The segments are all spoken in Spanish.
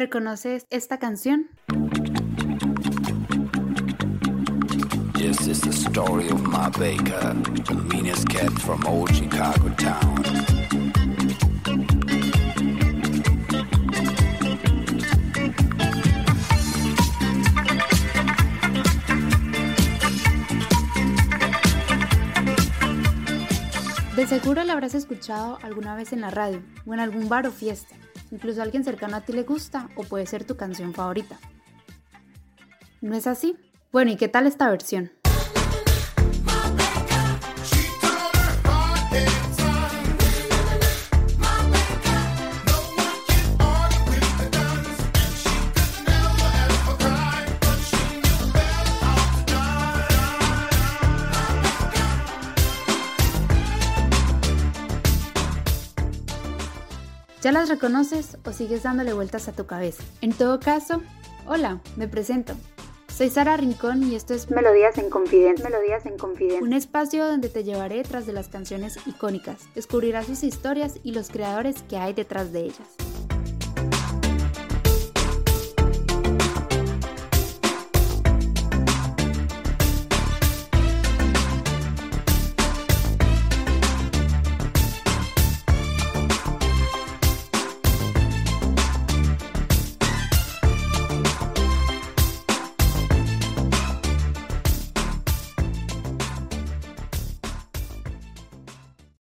¿Reconoces esta canción? This is the story of Ma Baker, the meanest cat from old Chicago town. De seguro la habrás escuchado alguna vez en la radio o en algún bar o fiesta. Incluso a alguien cercano a ti le gusta o puede ser tu canción favorita. ¿No es así? Bueno, ¿y qué tal esta versión? ¿Ya las reconoces o sigues dándole vueltas a tu cabeza? En todo caso, hola, me presento. Soy Sara Rincón y esto es Melodías en Confidencia. Melodías en Confidencia. Un espacio donde te llevaré tras de las canciones icónicas, descubrirás sus historias y los creadores que hay detrás de ellas.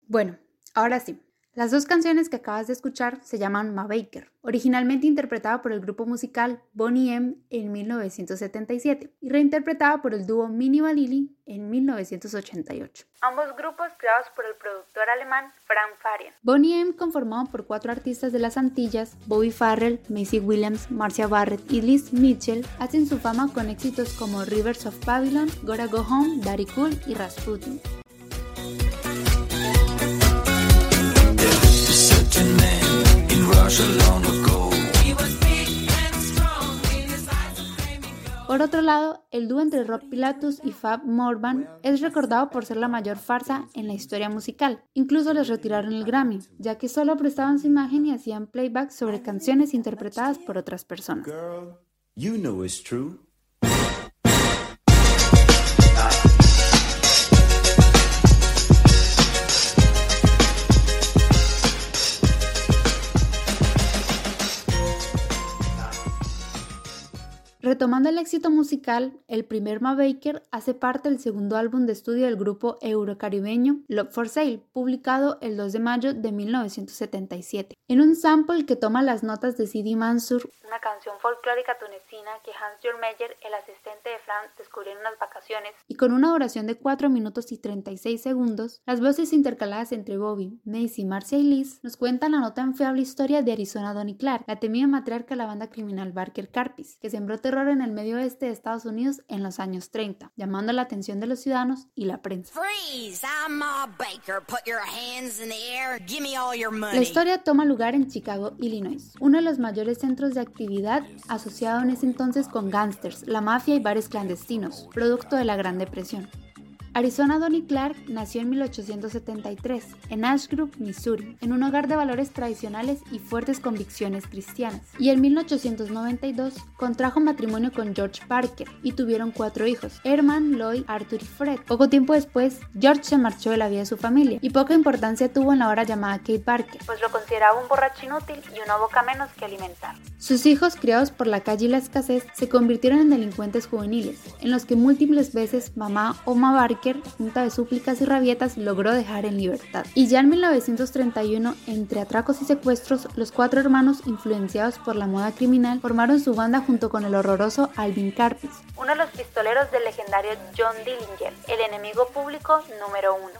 Bueno, ahora sí. Las dos canciones que acabas de escuchar se llaman Ma Baker, originalmente interpretada por el grupo musical Bonnie M en 1977 y reinterpretada por el dúo Mini Vanilli en 1988. Ambos grupos creados por el productor alemán Frank Farian. Bonnie M, conformado por cuatro artistas de las Antillas, Bobby Farrell, Macy Williams, Marcia Barrett y Liz Mitchell, hacen su fama con éxitos como Rivers of Babylon, Gotta Go Home, Daddy Cool y Rasputin. Por otro lado, el dúo entre Rob Pilatus y Fab Morvan es recordado por ser la mayor farsa en la historia musical. Incluso les retiraron el Grammy, ya que solo prestaban su imagen y hacían playback sobre canciones interpretadas por otras personas. Retomando el éxito musical, el primer Ma Baker hace parte del segundo álbum de estudio del grupo eurocaribeño Love for Sale, publicado el 2 de mayo de 1977. En un sample que toma las notas de Sidi Mansur, una canción folclórica tunecina que Hans Meyer, el asistente de Franz, descubrió en unas vacaciones, y con una duración de 4 minutos y 36 segundos, las voces intercaladas entre Bobby, Macy, Marcia y Liz nos cuentan la nota enfiable historia de Arizona Donny Clark, la temida matriarca de la banda criminal Barker Carpis, que sembró terror en el medio oeste de Estados Unidos en los años 30, llamando la atención de los ciudadanos y la prensa. La historia toma lugar en Chicago, Illinois, uno de los mayores centros de actividad asociado en ese entonces con gángsters, la mafia y bares clandestinos, producto de la Gran Depresión. Arizona Donnie Clark nació en 1873 en Ash Grove, Missouri, en un hogar de valores tradicionales y fuertes convicciones cristianas. Y en 1892 contrajo matrimonio con George Parker y tuvieron cuatro hijos, Herman, Lloyd, Arthur y Fred. Poco tiempo después, George se marchó de la vida de su familia y poca importancia tuvo en la hora llamada Kate Parker, pues lo consideraba un borracho inútil y una boca menos que alimentar. Sus hijos, criados por la calle y la escasez, se convirtieron en delincuentes juveniles, en los que múltiples veces mamá o Barker junta de súplicas y rabietas, logró dejar en libertad. Y ya en 1931, entre atracos y secuestros, los cuatro hermanos, influenciados por la moda criminal, formaron su banda junto con el horroroso Alvin Carpis, uno de los pistoleros del legendario John Dillinger, el enemigo público número uno.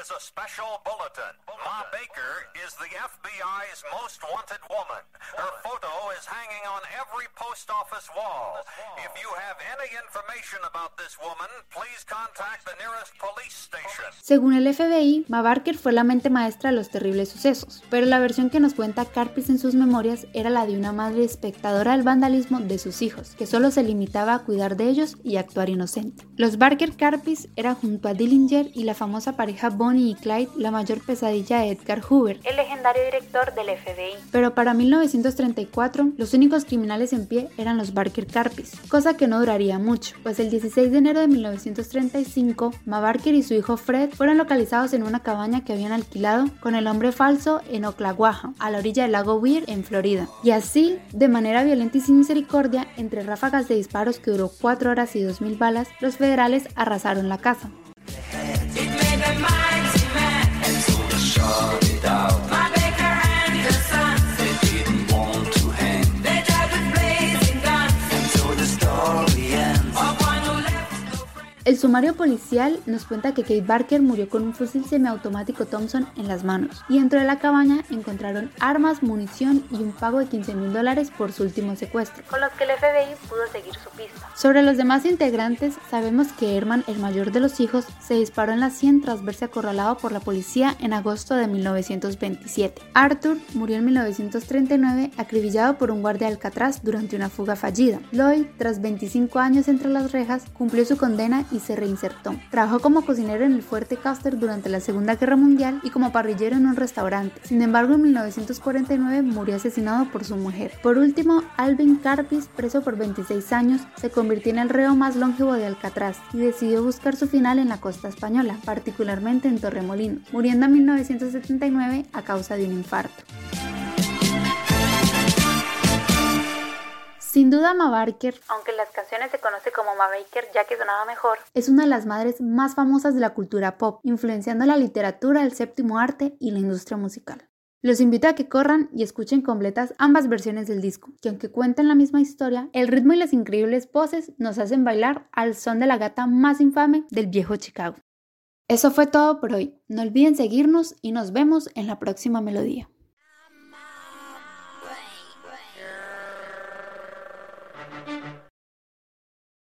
Is a special bulletin. Ma Baker is the FBI's most wanted woman. Her photo is hanging on every post office wall. If you have any information about this woman, please contact the nearest police station. Según el FBI, Ma Barker fue la mente maestra de los terribles sucesos, pero la versión que nos cuenta Carpis en sus memorias era la de una madre espectadora del vandalismo de sus hijos, que solo se limitaba a cuidar de ellos y actuar inocente. Los Barker Carpis eran junto a Dillinger y la famosa pareja Bonnie y Clyde la mayor pesadilla de Edgar Hoover, el legendario director del FBI. Pero para 1934, Los únicos criminales en pie eran los Barker Carpis, cosa que no duraría mucho, pues el 16 de enero de 1935, Ma Barker y su hijo Fred fueron localizados en una cabaña que habían alquilado con el hombre falso en Oclawaha, a la orilla del lago Weir, en Florida. Y así, de manera violenta y sin misericordia, entre ráfagas de disparos que duró 4 horas y 2.000 balas, los federales arrasaron la casa. El sumario policial nos cuenta que Kate Barker murió con un fusil semiautomático Thompson en las manos y dentro de la cabaña encontraron armas, munición y un pago de 15 mil dólares por su último secuestro, con los que el FBI pudo seguir su pista. Sobre los demás integrantes, sabemos que Herman, el mayor de los hijos, se disparó en la sien tras verse acorralado por la policía en agosto de 1927. Arthur murió en 1939 acribillado por un guardia de Alcatraz durante una fuga fallida. Lloyd, tras 25 años entre las rejas, cumplió su condena y se reinsertó. Trabajó como cocinero en el fuerte Custer durante la Segunda Guerra Mundial y como parrillero en un restaurante. Sin embargo, en 1949 murió asesinado por su mujer. Por último, Alvin Carpis, preso por 26 años, se convirtió en el reo más longevo de Alcatraz y decidió buscar su final en la costa española, particularmente en Torremolinos, muriendo en 1979 a causa de un infarto. Sin duda, Ma Barker, aunque en las canciones se conoce como Ma Baker ya que sonaba mejor, es una de las madres más famosas de la cultura pop, influenciando la literatura, el séptimo arte y la industria musical. Los invito a que corran y escuchen completas ambas versiones del disco, que aunque cuentan la misma historia, el ritmo y las increíbles voces nos hacen bailar al son de la gata más infame del viejo Chicago. Eso fue todo por hoy. No olviden seguirnos y nos vemos en la próxima melodía.